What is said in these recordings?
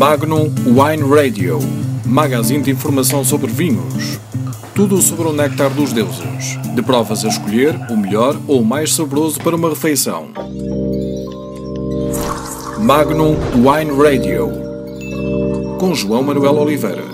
Magnum Wine Radio, magazine de informação sobre vinhos. Tudo sobre o néctar dos deuses. De provas a escolher, o melhor ou o mais saboroso para uma refeição. Magnum Wine Radio, com João Manuel Oliveira.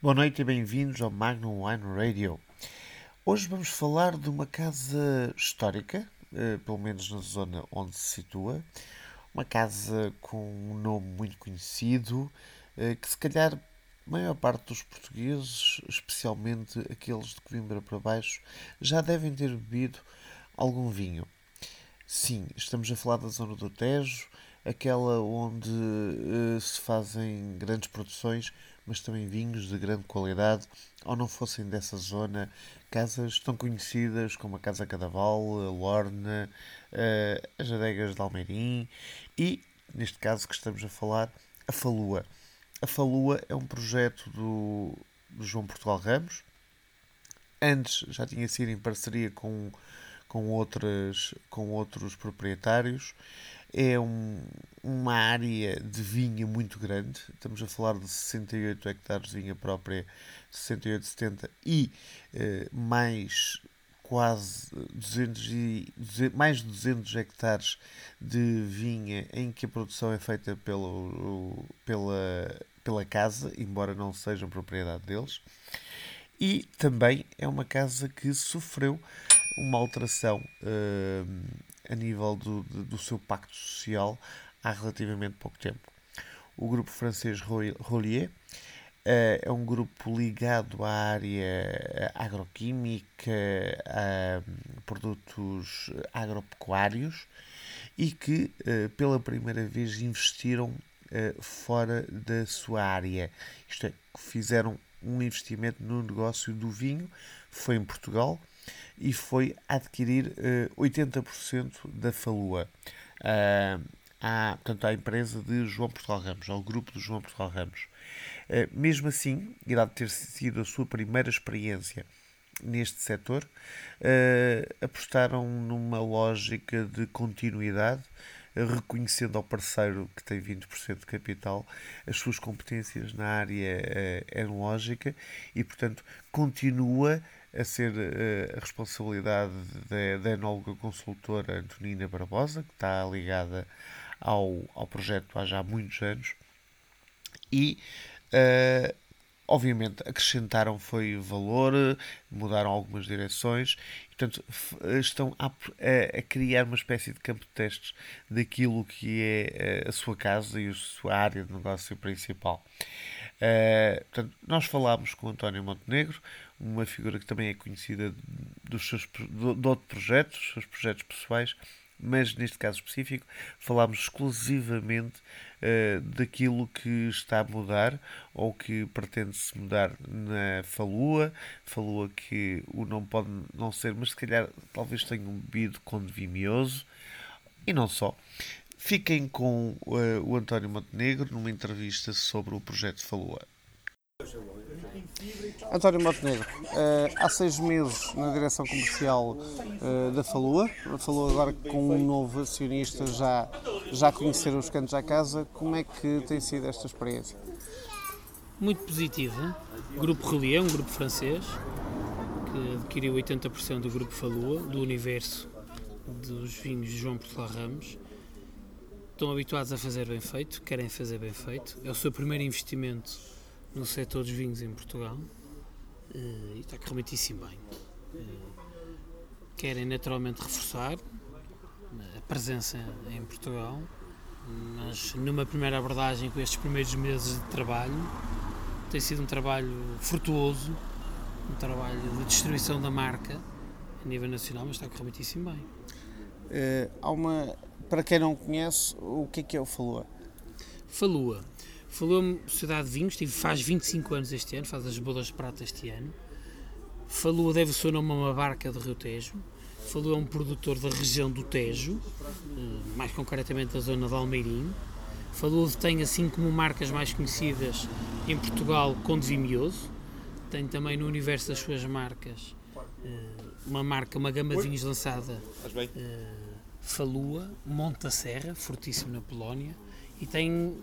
Boa noite e bem-vindos ao Magnum Wine Radio. Hoje vamos falar de uma casa histórica, eh, pelo menos na zona onde se situa, uma casa com um nome muito conhecido, eh, que se calhar a maior parte dos portugueses, especialmente aqueles de Coimbra para baixo, já devem ter bebido algum vinho. Sim, estamos a falar da zona do Tejo, aquela onde uh, se fazem grandes produções, mas também vinhos de grande qualidade, ou não fossem dessa zona, casas tão conhecidas como a Casa Cadaval, a Lorna, uh, as adegas de Almeirim e, neste caso que estamos a falar, a Falua. A Falua é um projeto do, do João Portugal Ramos. Antes já tinha sido em parceria com, com, outras, com outros proprietários é um, uma área de vinha muito grande. Estamos a falar de 68 hectares de vinha própria, 68, 70 e eh, mais quase 200 e, mais de 200 hectares de vinha em que a produção é feita pelo, pela, pela casa, embora não sejam propriedade deles. E também é uma casa que sofreu uma alteração uh, a nível do, do seu pacto social há relativamente pouco tempo. O grupo francês Rollier uh, é um grupo ligado à área agroquímica, a um, produtos agropecuários e que uh, pela primeira vez investiram fora da sua área. Isto é, fizeram um investimento no negócio do vinho, foi em Portugal e foi adquirir uh, 80% da Falua. Uh, à, portanto, à empresa de João Portugal Ramos, ao grupo de João Portugal Ramos. Uh, mesmo assim, irá ter sido a sua primeira experiência neste setor, uh, apostaram numa lógica de continuidade, reconhecendo ao parceiro que tem 20% de capital as suas competências na área enológica e, portanto, continua a ser uh, a responsabilidade da, da enóloga consultora Antonina Barbosa, que está ligada ao, ao projeto há já muitos anos, e uh, obviamente acrescentaram foi valor, mudaram algumas direções, portanto estão a, a, a, criar uma espécie de campo de testes daquilo que é a sua casa e a sua área de negócio principal. Uh, portanto, nós falámos com António Montenegro, uma figura que também é conhecida dos seus, de, de outros projetos, dos seus projetos pessoais, mas neste caso específico falámos exclusivamente uh, daquilo que está a mudar ou que pretende-se mudar na Falua. Falua que o nome pode não ser, mas se calhar talvez tenha um bebido com Vimioso e não só. Fiquem com uh, o António Montenegro numa entrevista sobre o projeto Falua. António Montenegro, uh, há seis meses na direção comercial uh, da Falua, a Falua agora com um novo acionista já, já conheceram os cantos à casa, como é que tem sido esta experiência? Muito positiva. Grupo Relier, um grupo francês, que adquiriu 80% do grupo Falua, do universo dos vinhos de João Portugal Ramos. Estão habituados a fazer bem feito, querem fazer bem feito. É o seu primeiro investimento no setor dos vinhos em Portugal uh, e está muitíssimo bem. Uh, querem naturalmente reforçar a presença em Portugal, mas numa primeira abordagem com estes primeiros meses de trabalho, tem sido um trabalho frutuoso, um trabalho de distribuição da marca a nível nacional, mas está muitíssimo bem. Uh, há uma, para quem não conhece, o que é que é o Falua? Falua Falou-me Sociedade de Vinhos, faz 25 anos este ano, faz as bodas de prata este ano. Falou deve o seu nome a uma barca de Rio Tejo. Falou é um produtor da região do Tejo, eh, mais concretamente da zona de Almeirim. Falou tem, assim como marcas mais conhecidas em Portugal, Conde Vimioso. Tem também no universo das suas marcas eh, uma marca, uma gama de vinhos lançada eh, Falua, Monte Serra, fortíssimo na Polónia, e tem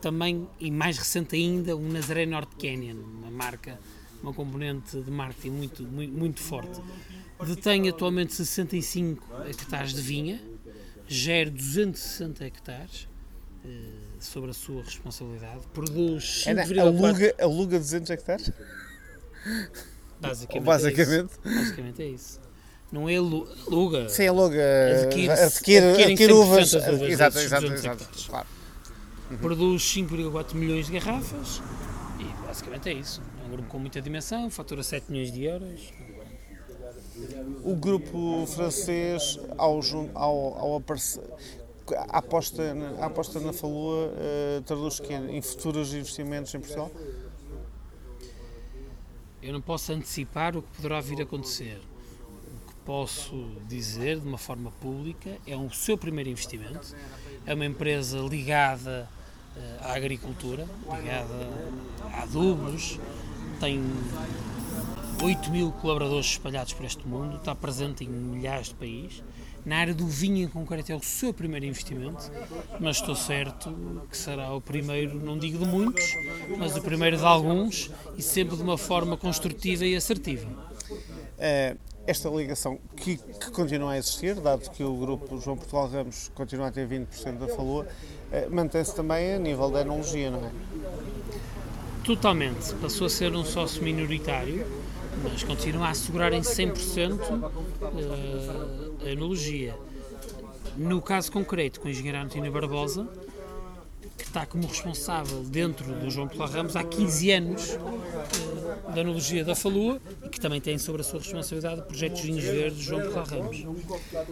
também, e mais recente ainda, o Nazaré North Canyon, uma marca, uma componente de marketing muito, muito, muito forte. Detém atualmente 65 hectares de vinha, gera 260 hectares eh, sobre a sua responsabilidade, produz 5,4 aluga, aluga 200 hectares? Basicamente, Basicamente. É isso. Basicamente é isso. Não é alu- aluga. Sim, aluga. Adquire- Adquire, adquire 100% uvas. Exato, exato, 200 exato. Claro. Produz 5,4 milhões de garrafas e basicamente é isso. É um grupo com muita dimensão, fatura 7 milhões de euros. O grupo francês, ao, ao, ao aparecer. A aposta, na- a aposta na Falua eh, traduz que em futuros investimentos em Portugal? Eu não posso antecipar o que poderá vir a acontecer. Posso dizer de uma forma pública é o seu primeiro investimento. É uma empresa ligada eh, à agricultura, ligada a adubos, tem 8 mil colaboradores espalhados por este mundo, está presente em milhares de países. Na área do vinho em concreto é o seu primeiro investimento, mas estou certo que será o primeiro, não digo de muitos, mas o primeiro de alguns e sempre de uma forma construtiva e assertiva. Eh, esta ligação que, que continua a existir, dado que o grupo João Portugal Ramos continua a ter 20% da Falua, mantém-se também a nível da enologia, não é? Totalmente, passou a ser um sócio minoritário, mas continua a assegurar em 100% eh, a enologia. No caso concreto, com o engenheiro António Barbosa, que está como responsável dentro do João Pilar Ramos há 15 anos eh, da enologia da Falua e que também tem sobre a sua responsabilidade o projeto Vinhos Verdes João Pilar Ramos.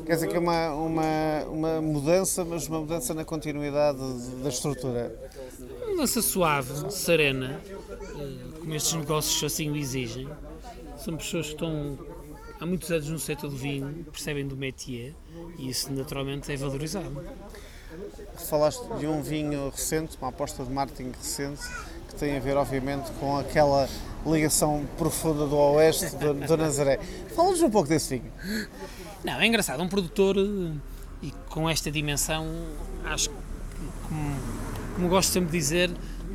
Quer dizer que é uma, uma, uma mudança, mas uma mudança na continuidade da estrutura. Uma mudança suave, serena, eh, como estes negócios assim o exigem. São pessoas que estão há muitos anos no setor do vinho, percebem do métier e isso naturalmente é valorizado. Falaste de um vinho recente, uma aposta de marketing recente, que tem a ver, obviamente, com aquela ligação profunda do Oeste, do, do Nazaré. Fala-nos um pouco desse vinho. Não, é engraçado, um produtor eh, e com esta dimensão, acho que, como, como gosto sempre de dizer,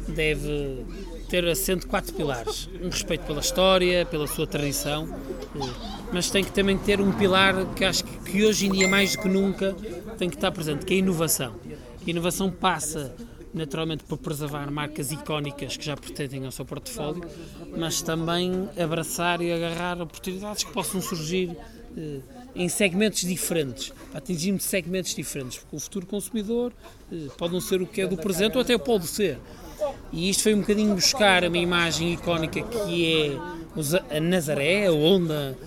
deve ter assento quatro pilares. Um respeito pela história, pela sua tradição, eh, mas tem que também ter um pilar que acho que, que hoje em dia, mais do que nunca, tem que estar presente, que é a inovação. A inovação passa naturalmente por preservar marcas icónicas que já pertencem ao seu portfólio, mas também abraçar e agarrar oportunidades que possam surgir eh, em segmentos diferentes, para atingirmos segmentos diferentes, porque o futuro consumidor eh, pode não ser o que é do presente ou até pode ser. E isto foi um bocadinho buscar uma imagem icónica que é a Nazaré, a onda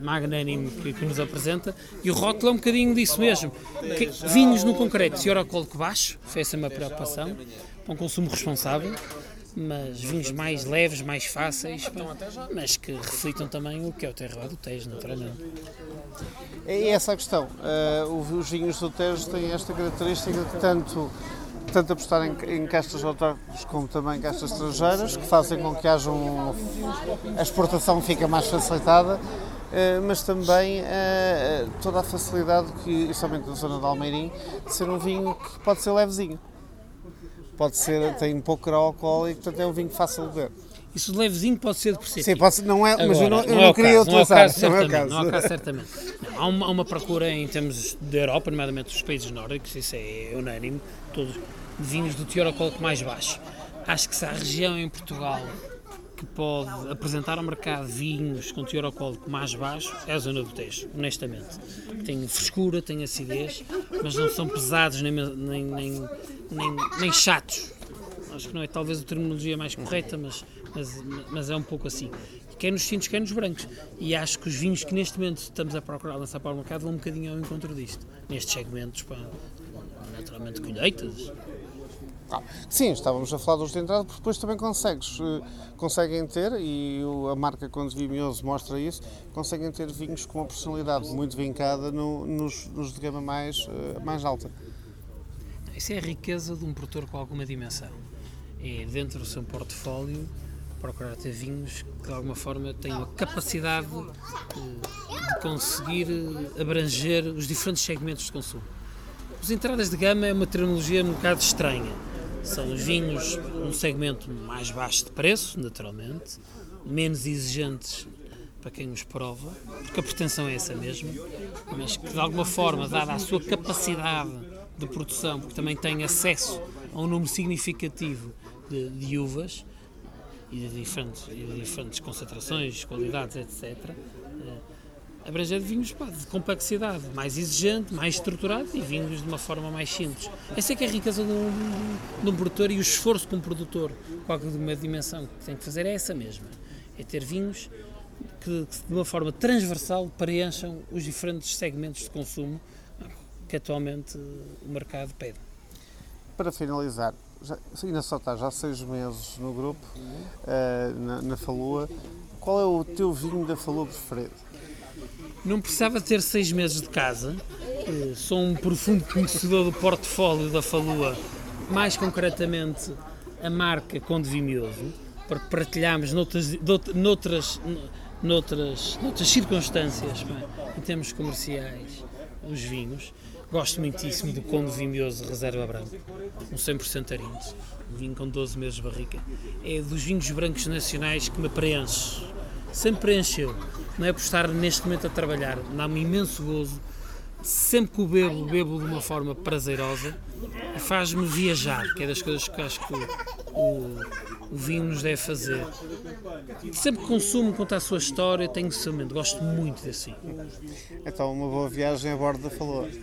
magnânime que, que nos apresenta, e o rótulo é um bocadinho disso mesmo. Que- vinhos no concreto, teor alcoólico baixo, foi essa a minha preocupação, para um consumo responsável, mas vinhos mais leves, mais fáceis, mas que reflitam também o que é o terroir do Tejo, naturalmente. É essa a questão. Eh, os vinhos do Tejo têm esta característica de tanto, tanto apostar em, em castas autóctones como também castas estrangeiras, que fazem com que haja um, a exportação fica mais facilitada, mas também eh, toda a facilidade, que, especialmente na zona de Almeirim, de ser um vinho que pode ser levezinho. Pode ser, tem pouco grau alcoólico, portanto é um vinho fácil de beber. Isso de levezinho pode ser depreciativo. Sim, pode ser, não é, mas eu não, eu é não queria caso, não é utilizar. não é o certamente, caso. não é o caso, certamente. Não, há, uma, há uma procura em termos da Europa, nomeadamente dos países nórdicos, isso é unânime, todos vinhos do teor alcoólico mais baixo. Acho que se há região em Portugal que pode apresentar ao mercado vinhos com teor alcoólico mais baixo, é a zona do Tejo, honestamente. Tem frescura, tem acidez, mas não são pesados nem, nem, nem, nem, nem chatos. Acho que não é talvez a terminologia mais correta, mas, mas, mas é um pouco assim. Quer nos tintos, quer nos brancos. E acho que os vinhos que neste momento estamos a procurar lançar para o mercado vão um bocadinho ao encontro disto. Nestes segmentos, pá, naturalmente colheitas. Ah, Sim, estávamos a falar dos de entrada, porque depois também consegues, eh, conseguem ter, e a marca Conde Vimioso mostra isso, conseguem ter vinhos com uma personalidade muito vincada no- nos, nos de gama mais, eh, mais alta. Isso é a riqueza de um produtor com alguma dimensão. É dentro do seu portfólio procurar ter vinhos que de alguma forma tenham a capacidade eh, de conseguir abranger os diferentes segmentos de consumo. Os entradas de gama é uma terminologia um bocado estranha. São os vinhos num segmento mais baixo de preço, naturalmente, menos exigentes para quem os prova, porque a pretensão é essa mesma, mas que de alguma forma, dada a sua capacidade de produção, porque também tem acesso a um número significativo de, de uvas e de diferentes, e de diferentes concentrações, qualidades, etc., abranger vinhos pá, de complexidade, mais exigente, mais estruturado e vinhos de uma forma mais simples. Essa é que é a riqueza de um, de um produtor e o esforço que um produtor, qualquer uma dimensão que tem que fazer é essa mesma, é ter vinhos que, que de uma forma transversal preencham os diferentes segmentos de consumo que atualmente o mercado pede. Para finalizar, já, ainda só está já seis meses no grupo, uh, na, na Falua, qual é o teu vinho da Falua preferido? Não precisava ter seis meses de casa. Sou um profundo conhecedor do portfólio da Falua, mais concretamente a marca Conde Vimioso, porque partilhamos noutras, noutras, noutras, noutras circunstâncias, em termos comerciais, os vinhos. Gosto muitíssimo do Conde Vimioso Reserva Branco, um 100% arinto, um vinho com 12 meses de barrica. É dos vinhos brancos nacionais que me preenche, sempre preencheu não é por estar neste momento a trabalhar, dá-me imenso gozo. Sempre que o bebo, bebo de uma forma prazerosa e faz-me viajar, que é das coisas que acho que o, o, o vinho nos deve fazer. Sempre que consumo, conta a sua história, tenho seu momento, gosto muito desse vinho. Então, uma boa viagem a bordo da Falou.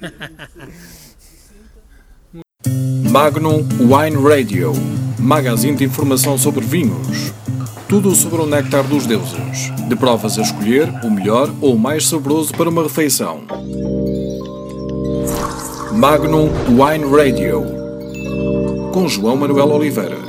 Magnum Wine Radio, magazine de informação sobre vinhos. Tudo sobre o néctar dos deuses. De provas a escolher o melhor ou o mais saboroso para uma refeição. Magnum Wine Radio. Com João Manuel Oliveira.